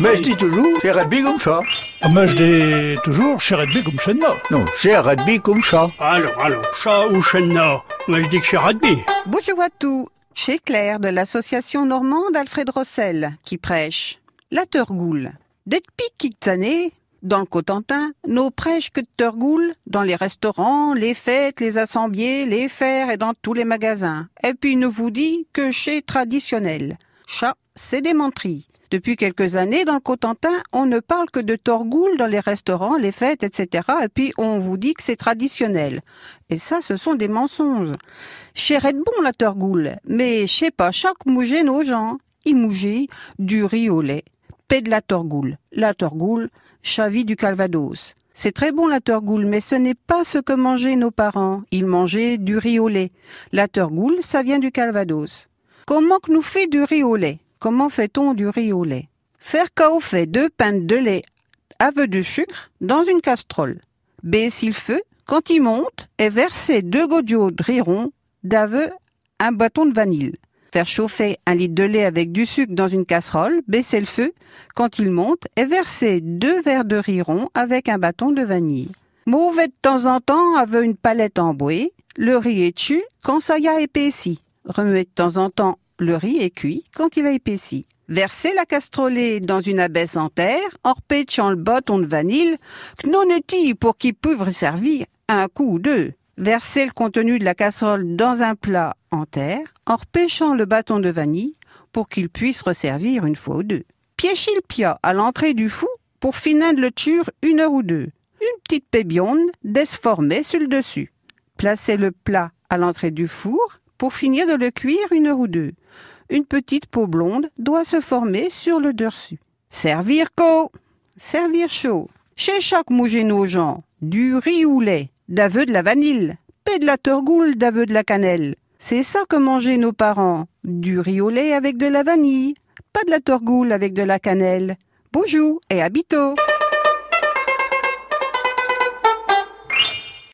Mais je dis toujours, c'est rugby comme ça. Ah, Mais je dis toujours, chez Redby comme moi. Non, c'est rugby comme ça. Alors, alors, chat ou chenna Moi, je dis que c'est rugby. Bonjour à tous. Chez Claire de l'association normande Alfred Rossel qui prêche. La Turgoule. Depuis quelques années, dans le Cotentin, nos prêches que de Turgoule, dans les restaurants, les fêtes, les assemblées, les fers et dans tous les magasins. Et puis nous vous dit que chez traditionnel. Chat, c'est des menteries. Depuis quelques années, dans le Cotentin, on ne parle que de Torgoule dans les restaurants, les fêtes, etc. Et puis on vous dit que c'est traditionnel. Et ça, ce sont des mensonges. Chez bon la Torgoule, mais chez pas chaque mouger nos gens. Il mouger du riz au lait. Paix de la Torgoule. La Torgoule, chavie du Calvados. C'est très bon la Torgoule, mais ce n'est pas ce que mangeaient nos parents. Ils mangeaient du riz au lait. La Torgoule, ça vient du Calvados. Comment que nous fait du riz au lait? Comment fait-on du riz au lait? Faire fait deux pintes de lait avec de sucre dans une casserole. Baisser le feu, quand il monte, et verser deux gouttes de riz rond d'aveu un bâton de vanille. Faire chauffer un litre de lait avec du sucre dans une casserole, baisser le feu quand il monte et verser deux verres de riz rond avec un bâton de vanille. Mauvais de temps en temps avec une palette en bois, le riz est dessus quand ça y a épaissi. Remuer de temps en temps le riz est cuit quand il a épaissi. Versez la casserolée dans une abaisse en terre, en repêchant le bâton de vanille, est pour qu'il puisse servir un coup ou deux. Versez le contenu de la casserole dans un plat en terre, en repêchant le bâton de vanille pour qu'il puisse resservir une fois ou deux. Piéchez le pia à l'entrée du fou pour finir le ture une heure ou deux. Une petite pébionne desformée sur le dessus. Placez le plat à l'entrée du four pour finir de le cuire une heure ou deux. Une petite peau blonde doit se former sur le dessus. Servir co, servir chaud. Chez chaque nos gens, du riz lait, d'aveu de la vanille, paix de la torgoule d'aveu de la cannelle. C'est ça que mangeaient nos parents, du riz au lait avec de la vanille, pas de la torgoule avec de la cannelle. Bonjour et à